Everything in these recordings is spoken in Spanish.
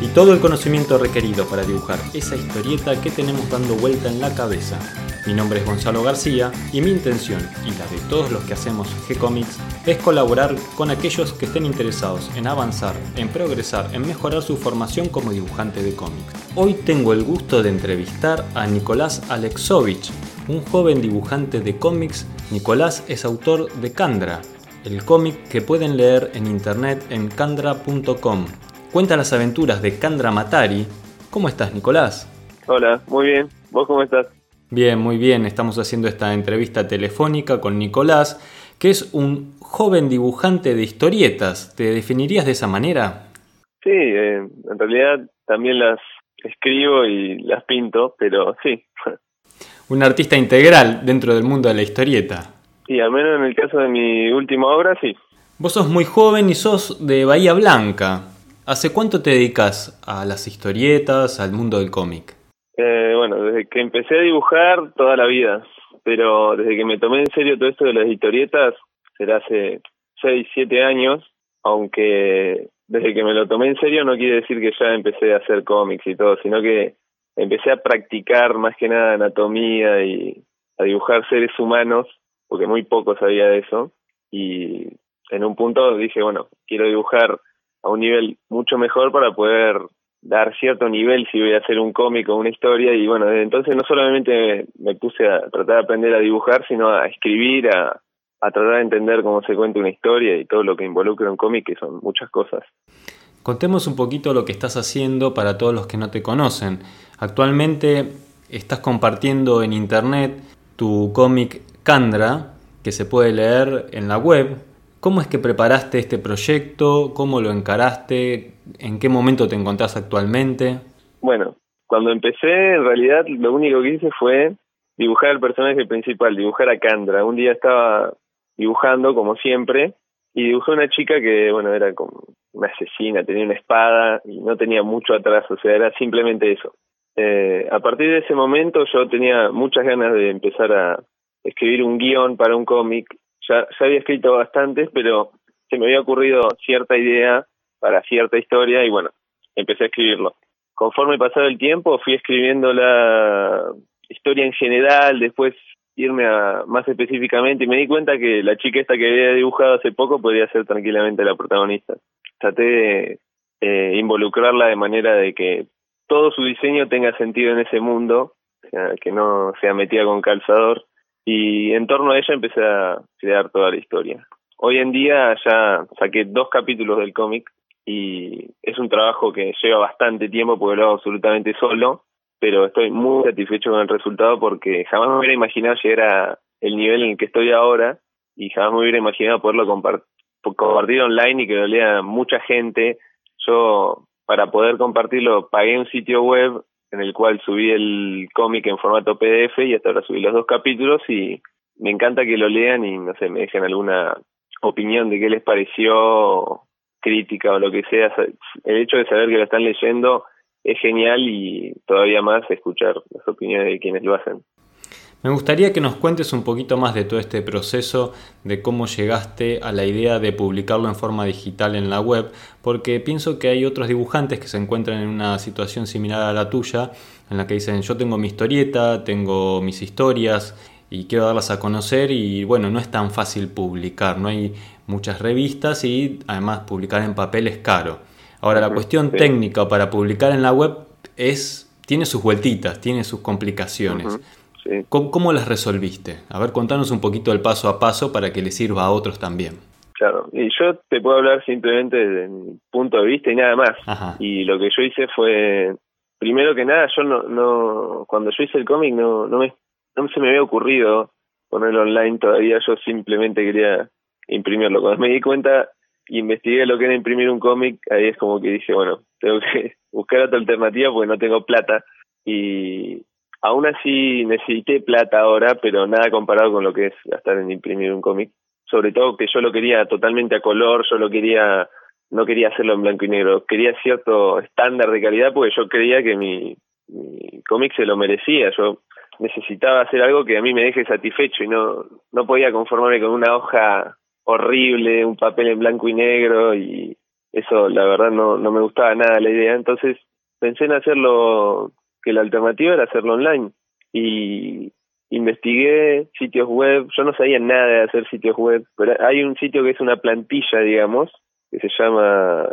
y todo el conocimiento requerido para dibujar esa historieta que tenemos dando vuelta en la cabeza. Mi nombre es Gonzalo García y mi intención y la de todos los que hacemos G-Comics es colaborar con aquellos que estén interesados en avanzar, en progresar, en mejorar su formación como dibujante de cómics. Hoy tengo el gusto de entrevistar a Nicolás Alexovich, un joven dibujante de cómics. Nicolás es autor de Kandra, el cómic que pueden leer en internet en kandra.com. Cuenta las aventuras de Kandra Matari. ¿Cómo estás, Nicolás? Hola, muy bien. ¿Vos cómo estás? Bien, muy bien. Estamos haciendo esta entrevista telefónica con Nicolás, que es un joven dibujante de historietas. ¿Te definirías de esa manera? Sí, eh, en realidad también las escribo y las pinto, pero sí. Un artista integral dentro del mundo de la historieta. Y al menos en el caso de mi última obra, sí. Vos sos muy joven y sos de Bahía Blanca. ¿Hace cuánto te dedicas a las historietas, al mundo del cómic? Eh, bueno, desde que empecé a dibujar toda la vida, pero desde que me tomé en serio todo esto de las historietas, será hace 6, 7 años, aunque desde que me lo tomé en serio no quiere decir que ya empecé a hacer cómics y todo, sino que empecé a practicar más que nada anatomía y a dibujar seres humanos, porque muy poco sabía de eso, y en un punto dije, bueno, quiero dibujar a un nivel mucho mejor para poder dar cierto nivel si voy a hacer un cómic o una historia y bueno, desde entonces no solamente me puse a tratar de aprender a dibujar, sino a escribir, a, a tratar de entender cómo se cuenta una historia y todo lo que involucra un cómic, que son muchas cosas. Contemos un poquito lo que estás haciendo para todos los que no te conocen. Actualmente estás compartiendo en internet tu cómic Candra, que se puede leer en la web. ¿Cómo es que preparaste este proyecto? ¿Cómo lo encaraste? ¿En qué momento te encontrás actualmente? Bueno, cuando empecé, en realidad lo único que hice fue dibujar al personaje principal, dibujar a Candra. Un día estaba dibujando, como siempre, y dibujé a una chica que, bueno, era como una asesina, tenía una espada y no tenía mucho atrás, o sea, era simplemente eso. Eh, a partir de ese momento yo tenía muchas ganas de empezar a escribir un guion para un cómic. Ya, ya había escrito bastantes, pero se me había ocurrido cierta idea para cierta historia y bueno, empecé a escribirlo. Conforme pasaba el tiempo fui escribiendo la historia en general, después irme a más específicamente y me di cuenta que la chica esta que había dibujado hace poco podría ser tranquilamente la protagonista. Traté de eh, involucrarla de manera de que todo su diseño tenga sentido en ese mundo, o sea, que no sea metida con calzador y en torno a ella empecé a crear toda la historia. Hoy en día ya saqué dos capítulos del cómic y es un trabajo que lleva bastante tiempo porque lo hago absolutamente solo, pero estoy muy satisfecho con el resultado porque jamás me hubiera imaginado llegar a el nivel en el que estoy ahora y jamás me hubiera imaginado poderlo compartir online y que lo lea mucha gente. Yo, para poder compartirlo, pagué un sitio web en el cual subí el cómic en formato PDF y hasta ahora subí los dos capítulos y me encanta que lo lean y, no sé, me dejen alguna opinión de qué les pareció crítica o lo que sea, el hecho de saber que lo están leyendo es genial y todavía más escuchar las opiniones de quienes lo hacen. Me gustaría que nos cuentes un poquito más de todo este proceso, de cómo llegaste a la idea de publicarlo en forma digital en la web, porque pienso que hay otros dibujantes que se encuentran en una situación similar a la tuya, en la que dicen yo tengo mi historieta, tengo mis historias y quiero darlas a conocer y bueno, no es tan fácil publicar, no hay muchas revistas y además publicar en papel es caro. Ahora la cuestión técnica para publicar en la web es tiene sus vueltitas, tiene sus complicaciones. ¿Cómo, las resolviste? A ver, contanos un poquito el paso a paso para que le sirva a otros también. Claro, y yo te puedo hablar simplemente desde mi punto de vista y nada más. Y lo que yo hice fue, primero que nada, yo no, no cuando yo hice el cómic no, no, me, no se me había ocurrido ponerlo online todavía, yo simplemente quería imprimirlo. Cuando me di cuenta y investigué lo que era imprimir un cómic, ahí es como que dije, bueno, tengo que buscar otra alternativa porque no tengo plata. Y aún así necesité plata ahora, pero nada comparado con lo que es gastar en imprimir un cómic. sobre todo que yo lo quería totalmente a color, yo lo quería, no quería hacerlo en blanco y negro, quería cierto estándar de calidad porque yo creía que mi, mi cómic se lo merecía, yo necesitaba hacer algo que a mí me deje satisfecho y no, no podía conformarme con una hoja horrible, un papel en blanco y negro y eso la verdad no, no me gustaba nada la idea, entonces pensé en hacerlo, que la alternativa era hacerlo online y investigué sitios web, yo no sabía nada de hacer sitios web, pero hay un sitio que es una plantilla, digamos, que se llama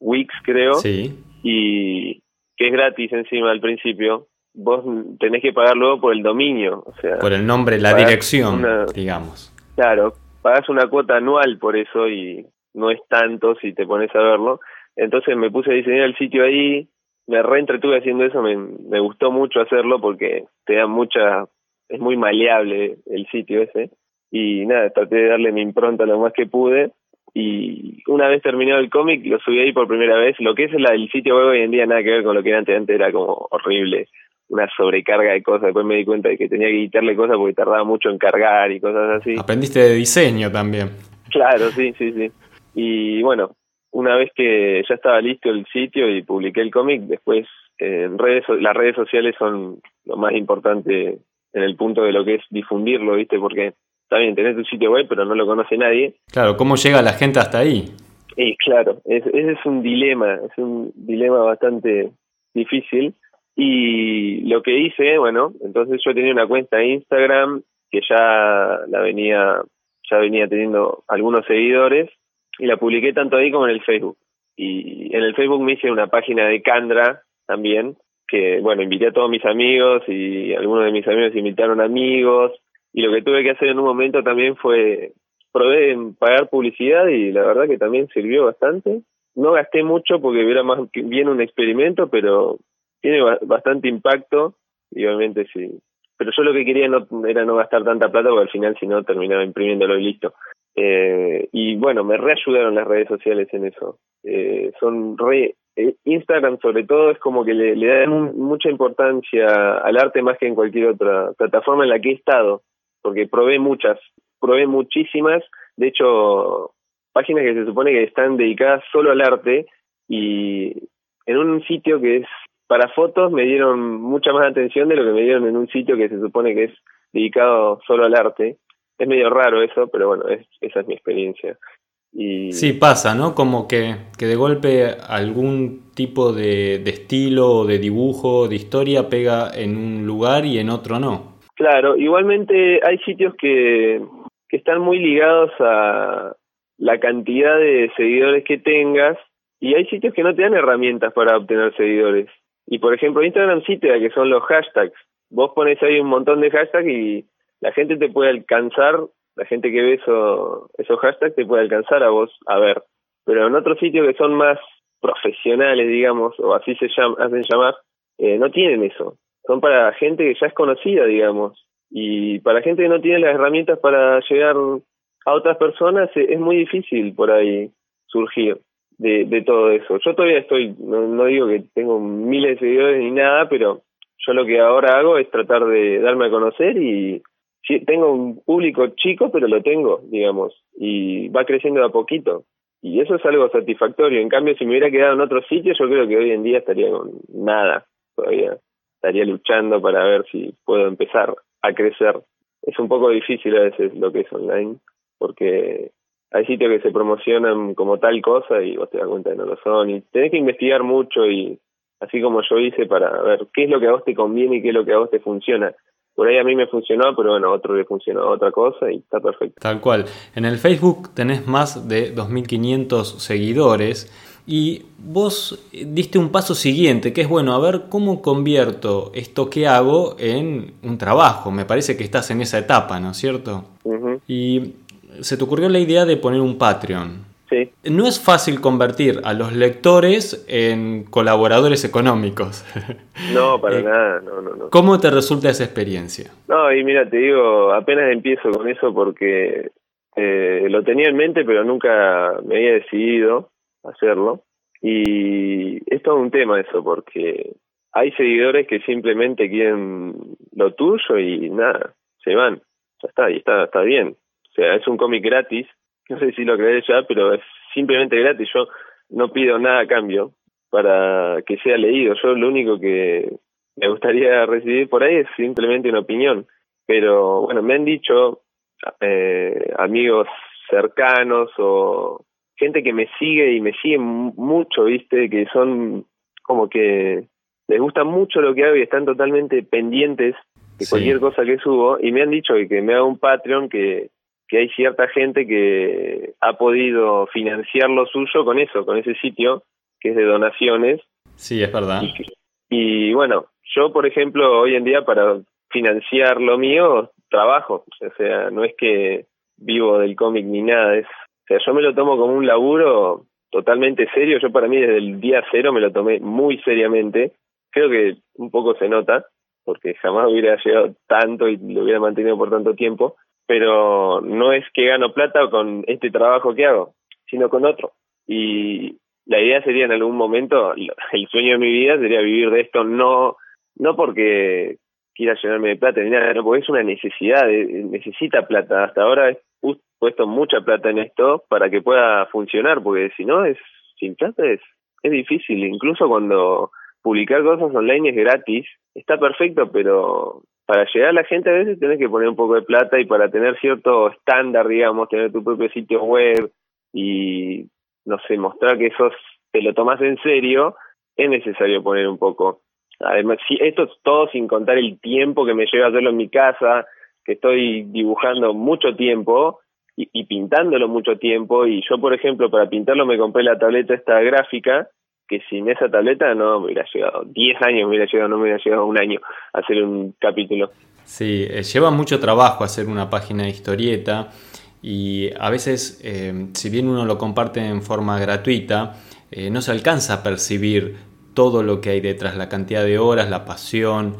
Wix, creo, sí. y que es gratis encima al principio. Vos tenés que pagar luego por el dominio, o sea, por el nombre, la dirección, digamos. Claro, pagas una cuota anual por eso y no es tanto si te pones a verlo. Entonces me puse a diseñar el sitio ahí, me reentretuve haciendo eso, me, me gustó mucho hacerlo porque te da mucha es muy maleable el sitio ese. Y nada, traté de darle mi impronta lo más que pude. Y una vez terminado el cómic, lo subí ahí por primera vez. Lo que es el, sitio web hoy en día nada que ver con lo que era antes. Antes era como horrible, una sobrecarga de cosas. Después me di cuenta de que tenía que quitarle cosas porque tardaba mucho en cargar y cosas así. Aprendiste de diseño también. Claro, sí, sí, sí. Y bueno, una vez que ya estaba listo el sitio y publiqué el cómic, después en redes, las redes sociales son lo más importante en el punto de lo que es difundirlo, ¿viste? Porque está bien, tenés tu sitio web, pero no lo conoce nadie. Claro, ¿cómo llega la gente hasta ahí? Y claro, ese es un dilema, es un dilema bastante difícil. Y lo que hice, bueno, entonces yo tenía una cuenta de Instagram que ya la venía, ya venía teniendo algunos seguidores y la publiqué tanto ahí como en el Facebook. Y en el Facebook me hice una página de Candra también, que, bueno, invité a todos mis amigos y algunos de mis amigos invitaron amigos y lo que tuve que hacer en un momento también fue probé en pagar publicidad y la verdad que también sirvió bastante. No gasté mucho porque era más bien un experimento, pero tiene bastante impacto y obviamente sí. Pero yo lo que quería no era no gastar tanta plata porque al final si no terminaba imprimiéndolo y listo. Eh, y bueno, me reayudaron las redes sociales en eso. Eh, son re eh, Instagram sobre todo es como que le, le dan mucha importancia al arte más que en cualquier otra plataforma en la que he estado, porque probé muchas, probé muchísimas, de hecho, páginas que se supone que están dedicadas solo al arte y en un sitio que es para fotos me dieron mucha más atención de lo que me dieron en un sitio que se supone que es dedicado solo al arte. Es medio raro eso, pero bueno, es, esa es mi experiencia. Sí, pasa, ¿no? Como que, que de golpe algún tipo de, de estilo o de dibujo, de historia pega en un lugar y en otro no. Claro, igualmente hay sitios que, que están muy ligados a la cantidad de seguidores que tengas y hay sitios que no te dan herramientas para obtener seguidores. Y por ejemplo, Instagram sí te da que son los hashtags. Vos pones ahí un montón de hashtags y la gente te puede alcanzar la gente que ve eso, esos hashtags te puede alcanzar a vos a ver. Pero en otros sitios que son más profesionales, digamos, o así se llaman, hacen llamar, eh, no tienen eso. Son para gente que ya es conocida, digamos. Y para gente que no tiene las herramientas para llegar a otras personas, eh, es muy difícil por ahí surgir de, de todo eso. Yo todavía estoy, no, no digo que tengo miles de seguidores ni nada, pero yo lo que ahora hago es tratar de darme a conocer y tengo un público chico, pero lo tengo, digamos, y va creciendo de a poquito. Y eso es algo satisfactorio. En cambio, si me hubiera quedado en otro sitio, yo creo que hoy en día estaría con nada todavía. Estaría luchando para ver si puedo empezar a crecer. Es un poco difícil a veces lo que es online, porque hay sitios que se promocionan como tal cosa y vos te das cuenta que no lo son. Y tenés que investigar mucho y así como yo hice para ver qué es lo que a vos te conviene y qué es lo que a vos te funciona por ahí a mí me funcionó, pero bueno, a otro le funcionó otra cosa y está perfecto. Tal cual. En el Facebook tenés más de 2.500 seguidores y vos diste un paso siguiente, que es bueno, a ver cómo convierto esto que hago en un trabajo. Me parece que estás en esa etapa, ¿no es cierto? Y se te ocurrió la idea de poner un Patreon. No es fácil convertir a los lectores en colaboradores económicos. No, para eh, nada, no, no, no. ¿Cómo te resulta esa experiencia? No, y mira, te digo, apenas empiezo con eso porque eh, lo tenía en mente, pero nunca me había decidido hacerlo. Y es todo un tema eso, porque hay seguidores que simplemente quieren lo tuyo y nada, se van. Ya está, y está, está bien. Sea, es un cómic gratis, no sé si lo crees ya, pero es simplemente gratis. Yo no pido nada a cambio para que sea leído. Yo lo único que me gustaría recibir por ahí es simplemente una opinión. Pero bueno, me han dicho eh, amigos cercanos o gente que me sigue y me sigue mucho, viste, que son como que les gusta mucho lo que hago y están totalmente pendientes de cualquier cosa que subo y me han dicho que, que me haga un Patreon que, que hay cierta gente que ha podido financiar lo suyo con eso, con ese sitio que es de donaciones. Sí, es verdad. Y, bueno, yo por ejemplo hoy en día para financiar lo mío trabajo, o sea, no es que vivo del cómic ni nada, es, o sea, yo me lo tomo como un laburo totalmente serio, yo para mí desde el día cero me lo tomé muy seriamente, creo que un poco se nota, porque jamás hubiera llegado tanto y lo hubiera mantenido por tanto tiempo, pero no es que gano plata con este trabajo que hago, sino con otro. Y la idea sería en algún momento, el sueño de mi vida sería vivir de esto, no, no porque quiera llenarme de plata ni nada, porque es una necesidad, necesita plata. Hasta ahora he puesto mucha plata en esto para que pueda funcionar, porque si no, es sin plata es, es difícil. Incluso cuando publicar cosas online es gratis, está perfecto, pero para llegar a la gente a veces tenés que poner un poco de plata y para tener cierto estándar, digamos, tener tu propio sitio web y, no sé, mostrar que sos, te lo tomas en serio, es necesario poner un poco. Además, si, esto es todo sin contar el tiempo que me lleva a hacerlo en mi casa, que estoy dibujando mucho tiempo y, y pintándolo mucho tiempo. Y yo, por ejemplo, para pintarlo me compré la tableta esta gráfica que sin esa tableta no me hubiera llegado 10 años, me hubiera llegado, no me hubiera llegado un año a hacer un capítulo. Sí, eh, lleva mucho trabajo hacer una página de historieta y a veces, eh, si bien uno lo comparte en forma gratuita, eh, no se alcanza a percibir todo lo que hay detrás, la cantidad de horas, la pasión,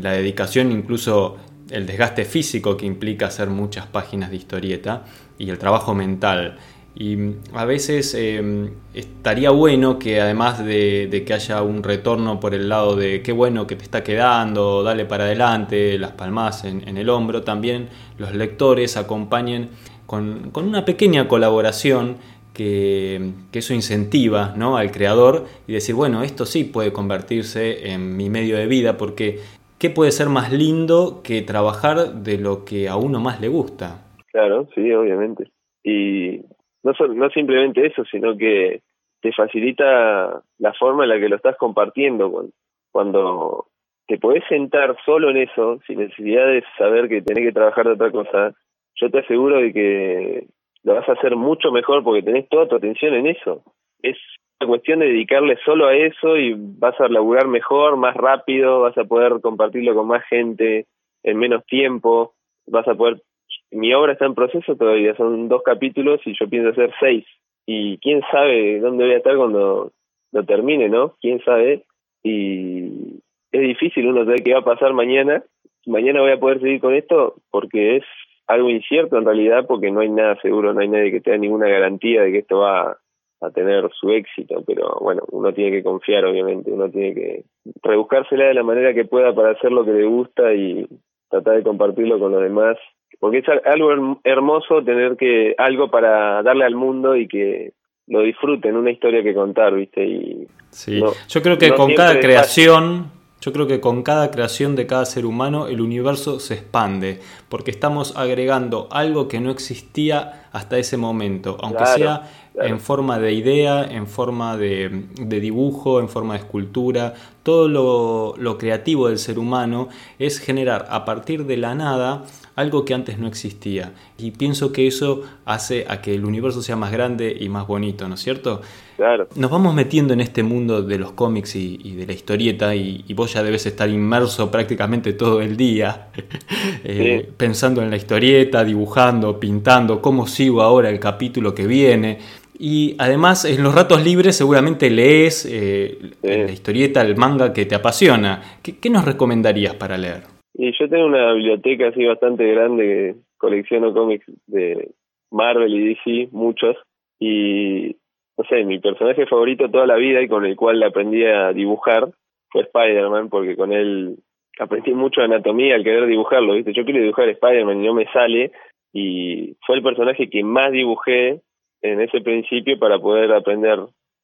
la dedicación, incluso el desgaste físico que implica hacer muchas páginas de historieta y el trabajo mental. Y a veces em, estaría bueno que además de, que haya un retorno por el lado de qué bueno que te está quedando, dale para adelante, las palmas en, el hombro, también los lectores acompañen con, una pequeña colaboración que, eso incentiva al creador y decir, bueno, esto sí puede convertirse en mi medio de vida porque ¿qué puede ser más lindo que trabajar de lo que a uno más le gusta? Claro, sí, obviamente. Y no, no simplemente eso, sino que te facilita la forma en la que lo estás compartiendo. Cuando, te podés sentar solo en eso, sin necesidad de saber que tenés que trabajar de otra cosa, yo te aseguro de que lo vas a hacer mucho mejor porque tenés toda tu atención en eso. Es una cuestión de dedicarle solo a eso y vas a laburar mejor, más rápido, vas a poder compartirlo con más gente en menos tiempo, vas a poder mi obra está en proceso todavía, son dos capítulos y yo pienso hacer seis. Y quién sabe dónde voy a estar cuando lo termine, ¿no? Quién sabe. Y es difícil uno saber qué va a pasar mañana. Mañana voy a poder seguir con esto porque es algo incierto en realidad porque no hay nada seguro, no hay nadie que tenga ninguna garantía de que esto va a tener su éxito, pero bueno, uno tiene que confiar obviamente, uno tiene que rebuscársela de la manera que pueda para hacer lo que le gusta y tratar de compartirlo con los demás porque es algo hermoso tener que algo para darle al mundo y que lo disfruten, una historia que contar, ¿viste? Y sí, yo creo que con cada creación, yo creo que con cada creación de cada ser humano el universo se expande, porque estamos agregando algo que no existía hasta ese momento, aunque sea en forma de idea, en forma de, dibujo, en forma de escultura. Todo lo, lo, creativo del ser humano es generar a partir de la nada algo que antes no existía. Y pienso que eso hace a que el universo sea más grande y más bonito, ¿no es cierto? Claro. Nos vamos metiendo en este mundo de los cómics y, de la historieta y, vos ya debes estar inmerso prácticamente todo el día eh, pensando en la historieta, dibujando, pintando, cómo sigo ahora el capítulo que viene. Y además en los ratos libres seguramente lees eh, la historieta, el manga que te apasiona. ¿Qué, nos recomendarías para leer? Y yo tengo una biblioteca así bastante grande que colecciono cómics de Marvel y DC, muchos. Y no sé, mi personaje favorito toda la vida y con el cual aprendí a dibujar fue Spider-Man, porque con él aprendí mucho anatomía al querer dibujarlo, ¿viste? Yo quiero dibujar Spider-Man y no me sale, y fue el personaje que más dibujé en ese principio para poder aprender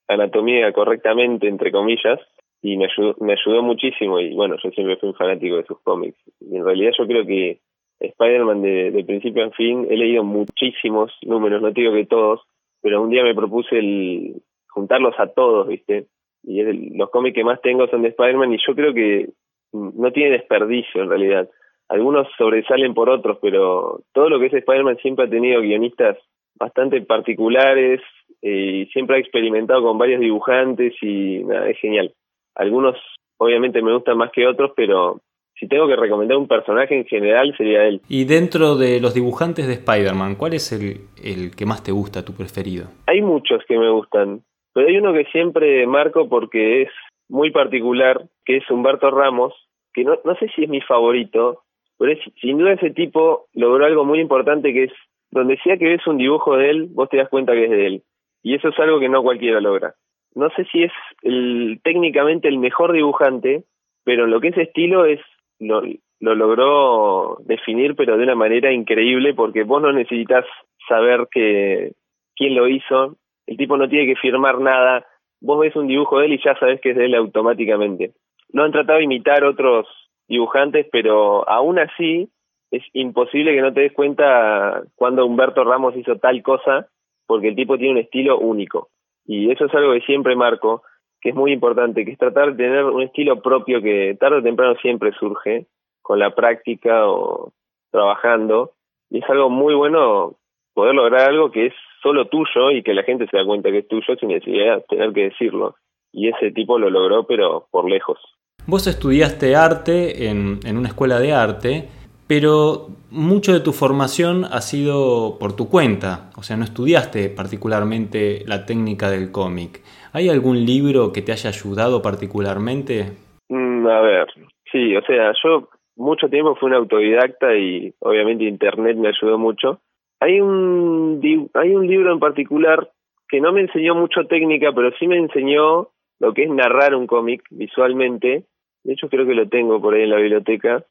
anatomía correctamente, entre comillas, y me ayudó, me ayudó muchísimo y bueno, yo siempre fui un fanático de sus cómics. Y en realidad yo creo que Spider-Man de, de principio a fin he leído muchísimos números, no digo que todos, pero un día me propuse el juntarlos a todos, ¿viste? Y los cómics que más tengo son de Spider-Man y yo creo que no tiene desperdicio en realidad. Algunos sobresalen por otros, pero todo lo que es Spider-Man siempre ha tenido guionistas bastante particulares eh, y siempre ha experimentado con varios dibujantes y nada, es genial. Algunos obviamente me gustan más que otros, pero si tengo que recomendar un personaje en general sería él. Y dentro de los dibujantes de Spider-Man, ¿cuál es el, el que más te gusta, tu preferido? Hay muchos que me gustan, pero hay uno que siempre marco porque es muy particular, que es Humberto Ramos, que no, no sé si es mi favorito, pero es, sin duda ese tipo logró algo muy importante que es, donde sea que ves un dibujo de él, vos te das cuenta que es de él. Y eso es algo que no cualquiera logra. No sé si es el, técnicamente el mejor dibujante, pero en lo que es estilo es lo, lo logró definir, pero de una manera increíble, porque vos no necesitas saber que quién lo hizo, el tipo no tiene que firmar nada, vos ves un dibujo de él y ya sabes que es de él automáticamente. No han tratado de imitar otros dibujantes, pero aún así es imposible que no te des cuenta cuando Humberto Ramos hizo tal cosa, porque el tipo tiene un estilo único. Y eso es algo que siempre marco, que es muy importante, que es tratar de tener un estilo propio que tarde o temprano siempre surge con la práctica o trabajando. Y es algo muy bueno poder lograr algo que es solo tuyo y que la gente se da cuenta que es tuyo sin necesidad de tener que decirlo. Y ese tipo lo logró, pero por lejos. Vos estudiaste arte en, en una escuela de arte, pero mucho de tu formación ha sido por tu cuenta, o sea, no estudiaste particularmente la técnica del cómic. ¿Hay algún libro que te haya ayudado particularmente? Mm, a ver, sí, o sea, yo mucho tiempo fui un autodidacta y obviamente Internet me ayudó mucho. Hay un, hay un libro en particular que no me enseñó mucho técnica, pero sí me enseñó lo que es narrar un cómic visualmente, de hecho, creo que lo tengo por ahí en la biblioteca.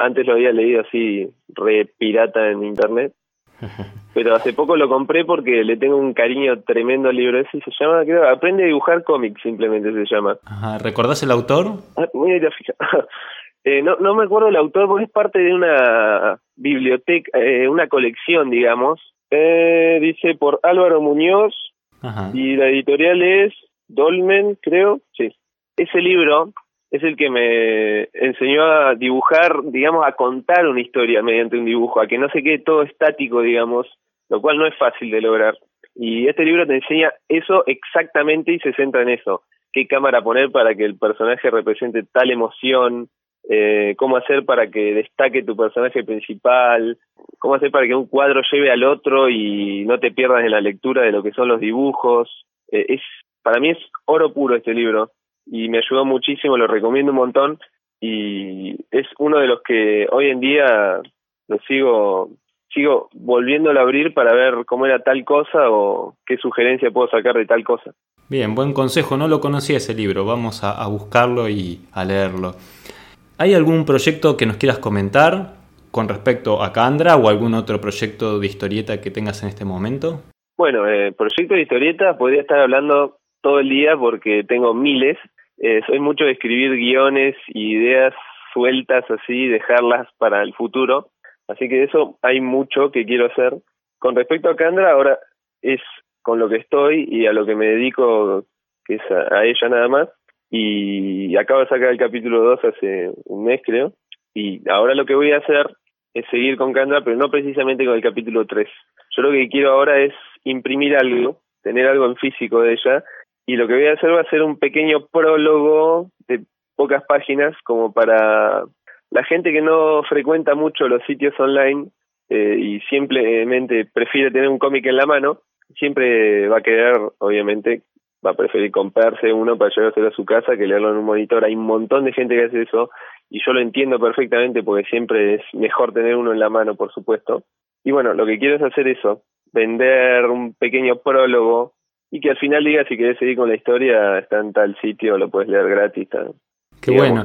Antes lo había leído así, re pirata en internet. Pero hace poco lo compré porque le tengo un cariño tremendo al libro ese. Se llama, creo, Aprende a dibujar cómics, simplemente se llama. Ajá. ¿Recordás el autor? Ah, eh, no, no me acuerdo el autor porque es parte de una biblioteca, eh, una colección, digamos. Eh, dice por Álvaro Muñoz. Ajá. Y la editorial es Dolmen, creo. Sí. Ese libro es el que me enseñó a dibujar, digamos, a contar una historia mediante un dibujo, a que no se quede todo estático, digamos, lo cual no es fácil de lograr. Y este libro te enseña eso exactamente y se centra en eso. ¿Qué cámara poner para que el personaje represente tal emoción? Eh, ¿Cómo hacer para que destaque tu personaje principal? ¿Cómo hacer para que un cuadro lleve al otro y no te pierdas en la lectura de lo que son los dibujos? Eh, es Para mí es oro puro este libro y me ayudó muchísimo, lo recomiendo un montón y es uno de los que hoy en día lo sigo sigo volviéndolo a abrir para ver cómo era tal cosa o qué sugerencia puedo sacar de tal cosa. Bien, buen consejo, no lo conocía ese libro, vamos a, a buscarlo y a leerlo. ¿Hay algún proyecto que nos quieras comentar con respecto a Candra o algún otro proyecto de historieta que tengas en este momento? Bueno, eh, proyecto de historieta podría estar hablando todo el día porque tengo miles, eh, soy mucho de escribir guiones y ideas sueltas así, dejarlas para el futuro. Así que eso hay mucho que quiero hacer. Con respecto a Candra, ahora es con lo que estoy y a lo que me dedico, que es a, ella nada más. Y acabo de sacar el capítulo 2 hace un mes, creo. Y ahora lo que voy a hacer es seguir con Candra, pero no precisamente con el capítulo 3. Yo lo que quiero ahora es imprimir algo, tener algo en físico de ella y lo que voy a hacer va a ser un pequeño prólogo de pocas páginas como para la gente que no frecuenta mucho los sitios online eh, y simplemente prefiere tener un cómic en la mano, siempre va a querer, obviamente, va a preferir comprarse uno para llevárselo a su casa que leerlo en un monitor. Hay un montón de gente que hace eso y yo lo entiendo perfectamente porque siempre es mejor tener uno en la mano, por supuesto. Y bueno, lo que quiero es hacer eso, vender un pequeño prólogo y que al final diga si querés seguir con la historia, está en tal sitio, lo puedes leer gratis. Qué bueno.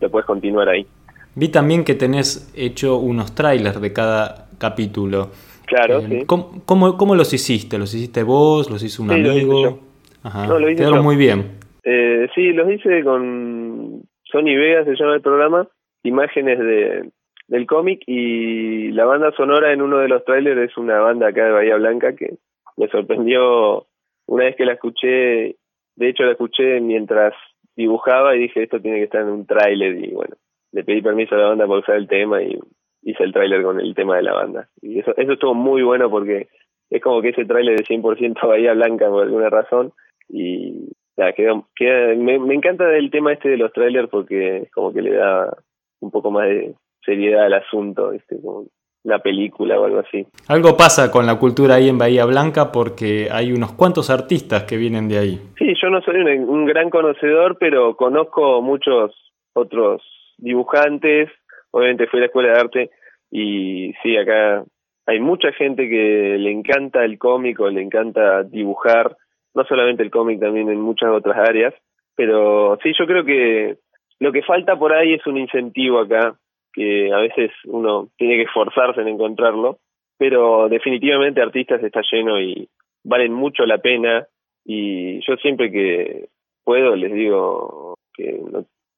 Lo, puedes continuar ahí. Vi también que tenés hecho unos trailers de cada capítulo. Claro, Eh, sí. ¿cómo, cómo, cómo los hiciste? ¿Los hiciste vos? ¿Los hizo un Sí, los hice amigo? yo. Ajá. No, lo hice Quedaron yo. muy bien. Eh, sí, los hice con Sony Vega, se llama el programa, imágenes de del cómic y la banda sonora en uno de los trailers es una banda acá de Bahía Blanca que me sorprendió una vez que la escuché, de hecho la escuché mientras dibujaba y dije esto tiene que estar en un tráiler. Y bueno, le pedí permiso a la banda para usar el tema y hice el tráiler con el tema de la banda. Y eso, eso estuvo muy bueno porque es como que ese tráiler de 100% Bahía Blanca por alguna razón. Y ya, quedó, queda, me, encanta el tema este de los trailers porque es como que le da un poco más de seriedad al asunto, como la película o algo así. Algo pasa con la cultura ahí en Bahía Blanca porque hay unos cuantos artistas que vienen de ahí. Sí, yo no soy un, un gran conocedor, pero conozco muchos otros dibujantes, obviamente fui a la escuela de arte y sí, acá hay mucha gente que le encanta el cómic o le encanta dibujar, no solamente el cómic, también en muchas otras áreas, pero sí, yo creo que lo que falta por ahí es un incentivo acá, que a veces uno tiene que esforzarse en encontrarlo, pero definitivamente artistas está lleno y valen mucho la pena y yo siempre que puedo les digo que,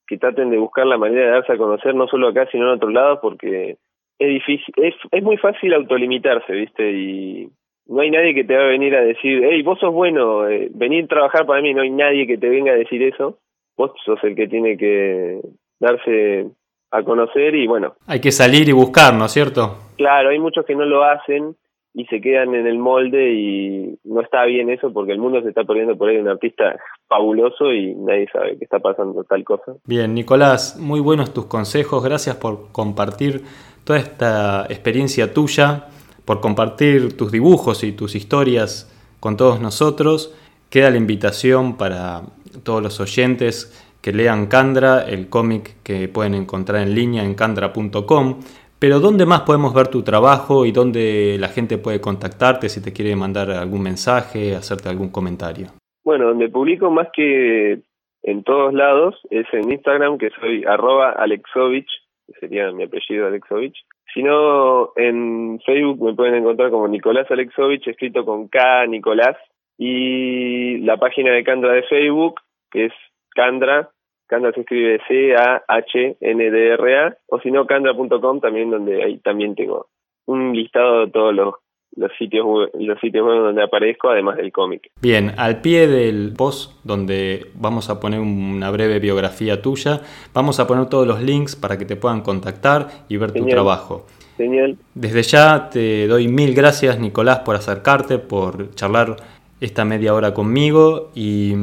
que traten de buscar la manera de darse a conocer no solo acá sino en otros lados porque es difícil, es, es muy fácil autolimitarse, ¿viste? Y no hay nadie que te va a venir a decir, hey, vos sos bueno, eh, venir a trabajar para mí, no hay nadie que te venga a decir eso, vos sos el que tiene que darse a conocer y bueno. Hay que salir y buscar, ¿no es cierto? Claro, hay muchos que no lo hacen y se quedan en el molde y no está bien eso porque el mundo se está perdiendo por ahí un artista fabuloso y nadie sabe que está pasando tal cosa. Bien, Nicolás, muy buenos tus consejos, gracias por compartir toda esta experiencia tuya, por compartir tus dibujos y tus historias con todos nosotros. Queda la invitación para todos los oyentes lean Candra, el cómic que pueden encontrar en línea en candra.com. Pero ¿dónde más podemos ver tu trabajo y dónde la gente puede contactarte si te quiere mandar algún mensaje, hacerte algún comentario? Bueno, donde publico más que en todos lados es en Instagram, que soy arroba alexovich, que sería mi apellido Alexovich. Si no, en Facebook me pueden encontrar como Nicolás Alexovich, escrito con K, Nicolás. Y la página de Candra de Facebook, que es Candra, Candra se escribe C-A-H-N-D-R-A, o si no, candra.com también, donde ahí también tengo un listado de todos los, los sitios web, los sitios web donde aparezco, además del cómic. Bien, al pie del post donde vamos a poner una breve biografía tuya, vamos a poner todos los links para que te puedan contactar y ver Genial. tu trabajo. Genial. Desde ya te doy mil gracias, Nicolás, por acercarte, por charlar esta media hora conmigo y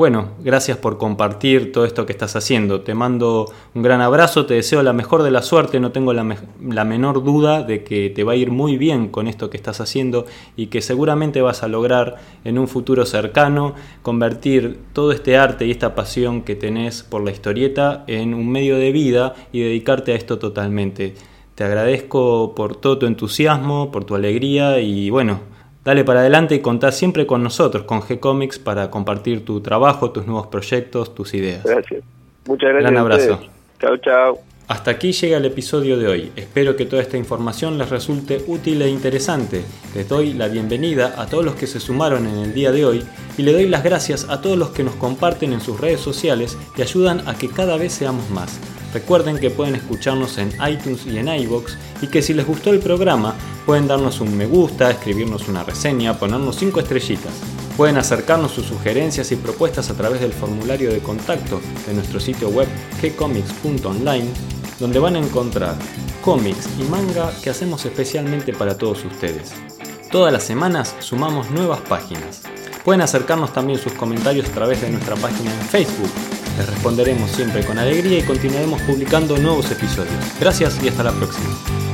bueno, gracias por compartir todo esto que estás haciendo. Te mando un gran abrazo, te deseo la mejor de la suerte, no tengo la, me la, menor duda de que te va a ir muy bien con esto que estás haciendo y que seguramente vas a lograr en un futuro cercano convertir todo este arte y esta pasión que tenés por la historieta en un medio de vida y dedicarte a esto totalmente. Te agradezco por todo tu entusiasmo, por tu alegría y bueno, Dale para adelante y contá siempre con nosotros, con G-Comics, para compartir tu trabajo, tus nuevos proyectos, tus ideas. Gracias. Muchas gracias. Gran abrazo. Chao, chao. Hasta aquí llega el episodio de hoy. Espero que toda esta información les resulte útil e interesante. Les doy la bienvenida a todos los que se sumaron en el día de hoy y le doy las gracias a todos los que nos comparten en sus redes sociales y ayudan a que cada vez seamos más. Recuerden que pueden escucharnos en iTunes y en iBox y que si les gustó el programa pueden darnos un me gusta, escribirnos una reseña, ponernos 5 estrellitas. Pueden acercarnos sus sugerencias y propuestas a través del formulario de contacto de nuestro sitio web gcomics.online, donde van a encontrar cómics y manga que hacemos especialmente para todos ustedes. Todas las semanas sumamos nuevas páginas. Pueden acercarnos también sus comentarios a través de nuestra página en Facebook. Les responderemos siempre con alegría y continuaremos publicando nuevos episodios. Gracias y hasta la próxima.